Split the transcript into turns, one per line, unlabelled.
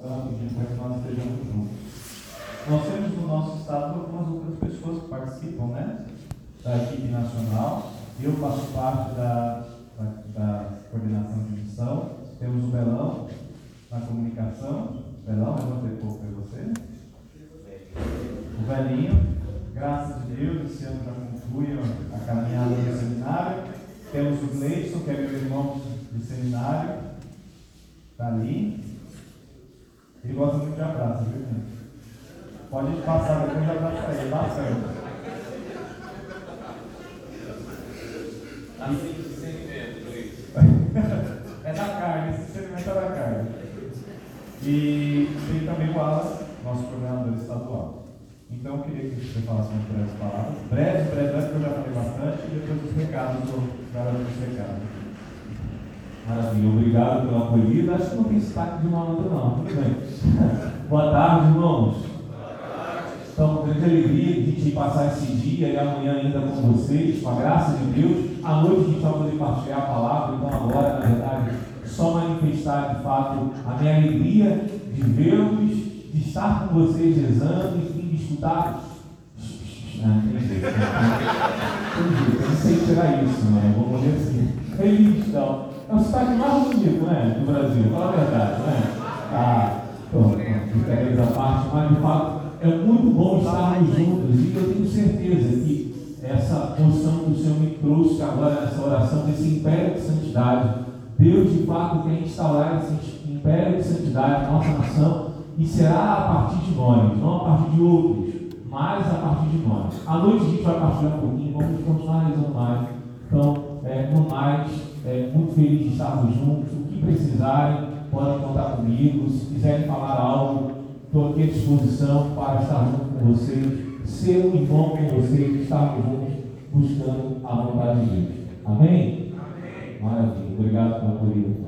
para que nós estejamos juntos. Nós temos no nosso estado algumas outras pessoas que participam, né? Da equipe nacional. Eu faço parte da, da, da coordenação de missão. Temos o Belão na comunicação. Belão, levanta um pouco para você. O velhinho, graças a Deus, esse ano já conclui a caminhada do seminário. Temos o Gleison, que é meu irmão do seminário. Está ali. Ele gosta muito de abraço, viu, gente? Pode passar depois de abraço para ele, bastante.
Assim de sentimento, Luiz.
é da carne, esse sentimento é da carne. E tem também o Wallace, nosso coordenador estadual. Então eu queria que você falasse umas breves palavras. Breves, breves, breves, porque eu já falei bastante, e depois os recados do galera dos recados.
Maravilha, obrigado pela acolhida. Acho que não tem destaque de malandro, não. Tudo bem. Boa tarde, irmãos. Então, grande alegria de passar esse dia e amanhã ainda com vocês, com a graça de Deus. À noite a gente vai poder partilhar a palavra, então agora, na verdade, só manifestar de fato a minha alegria de vê-los, de estar com vocês rezando, enfim, de escutar. Não, né? tem jeito, não sei tirar isso, né? Vou morrer assim. Feliz, então. É o sotaque mais bonito, né? Do Brasil, fala a verdade, né? Ah, pronto, brincadeiras à parte, mas de fato é muito bom estarmos juntos e eu tenho certeza que essa noção que o Senhor me trouxe agora nessa oração, desse império de santidade, Deus de fato quer instaurar esse império de santidade na nossa nação e será a partir de nós, não a partir de outros, mas a partir de nós. À noite a gente vai partilhar um pouquinho, vamos continuar rezando mais. Então, é, no mais, é, muito feliz de estarmos juntos. O que precisarem, podem contar comigo. Se quiserem falar algo, estou aqui à disposição para estar junto com vocês, ser um irmão com vocês, estarmos juntos buscando a vontade de Deus. Amém?
Amém.
Maravilha. Obrigado pela acolhida.